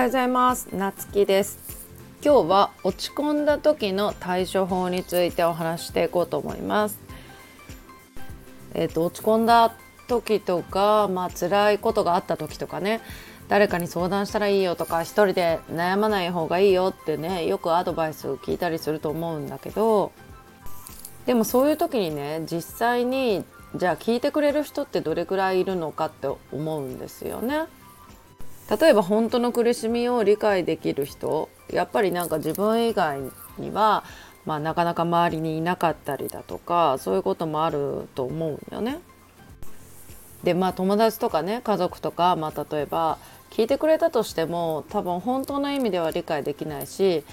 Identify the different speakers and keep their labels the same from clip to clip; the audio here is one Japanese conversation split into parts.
Speaker 1: はようございます。なつきです。今日は落ち込んだ時の対処法についてお話していこうと思います。えっ、ー、と落ち込んだ時とかまあ辛いことがあった時とかね。誰かに相談したらいいよとか一人で悩まない方がいいよってねよくアドバイスを聞いたりすると思うんだけど。でもそういう時にね実際にじゃあ聞いてくれる人ってどれくらいいるのかって思うんですよね。例えば本当の苦しみを理解できる人やっぱりなんか自分以外には、まあ、なかなか周りにいなかったりだとかそういうこともあると思うんよね。でまあ友達とかね家族とか、まあ、例えば聞いてくれたとしても多分本当の意味では理解できないし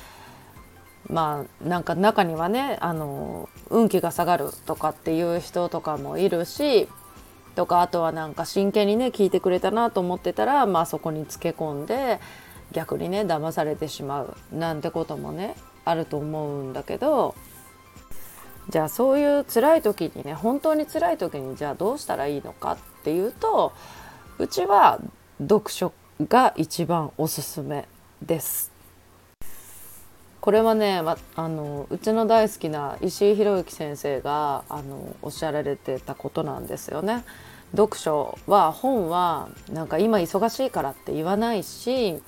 Speaker 1: まあなんか中にはねあの運気が下がるとかっていう人とかもいるしとかあとはなんか真剣にね聞いてくれたなと思ってたらまあそこにつけ込んで逆にね騙されてしまうなんてこともねあると思うんだけどじゃあそういう辛い時にね本当に辛い時にじゃあどうしたらいいのかっていうとうちは読書が一番おすすめです。これはね、ま、あのうちの大好きな石井宏之先生があのおっしゃられてたことなんですよね。読書は本はなんか今忙しいからって言わないし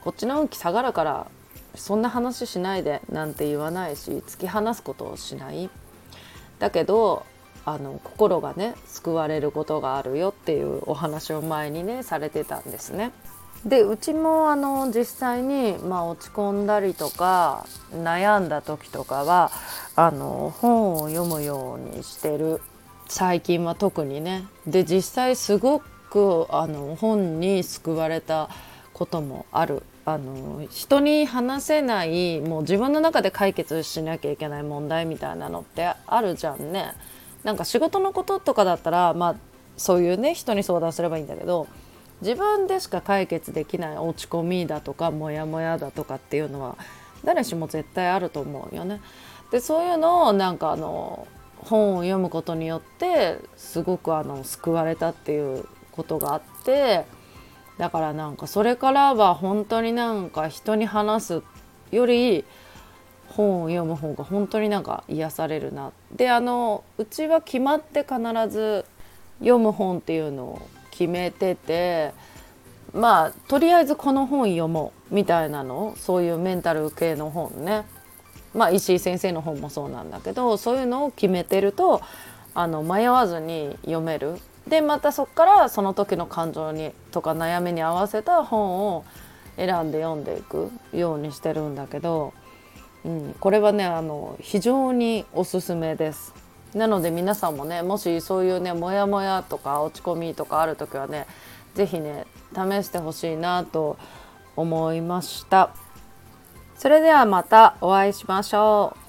Speaker 1: こっちの運気下がるからそんな話しないでなんて言わないし突き放すことをしないだけどあの心がね救われることがあるよっていうお話を前にねされてたんですね。でうちもあの実際に、まあ、落ち込んだりとか悩んだ時とかはあの本を読むようにしてる最近は特にね。で実際すごくあの本に救われたこともある。あの人に話せないもう自分の中で解決しなきゃいけない問題みたいなのってあるじゃんね。なんか仕事のこととかだったらまあそういうね人に相談すればいいんだけど自分でしか解決できない落ち込みだとかモヤモヤだとかっていうのは誰しも絶対あると思うよね。でそういうのをなんかあの本を読むことによってすごくあの救われたっていうことがあってだからなんかそれからは本当になんか人に話すより本を読む方が本当になんか癒されるなであのうちは決まって必ず読む本っていうのを決めててまあとりあえずこの本読もうみたいなの？そういうメンタル系の本ね。まあ石井先生の本もそうなんだけどそういうのを決めてるとあの迷わずに読める。でまたそこからその時の感情にとか悩みに合わせた本を選んで読んでいくようにしてるんだけど、うん、これはねあの非常におすすめです。なので皆さんもねもしそういうねモヤモヤとか落ち込みとかある時はね是非ね試してほしいなと思いました。それではまたお会いしましょう。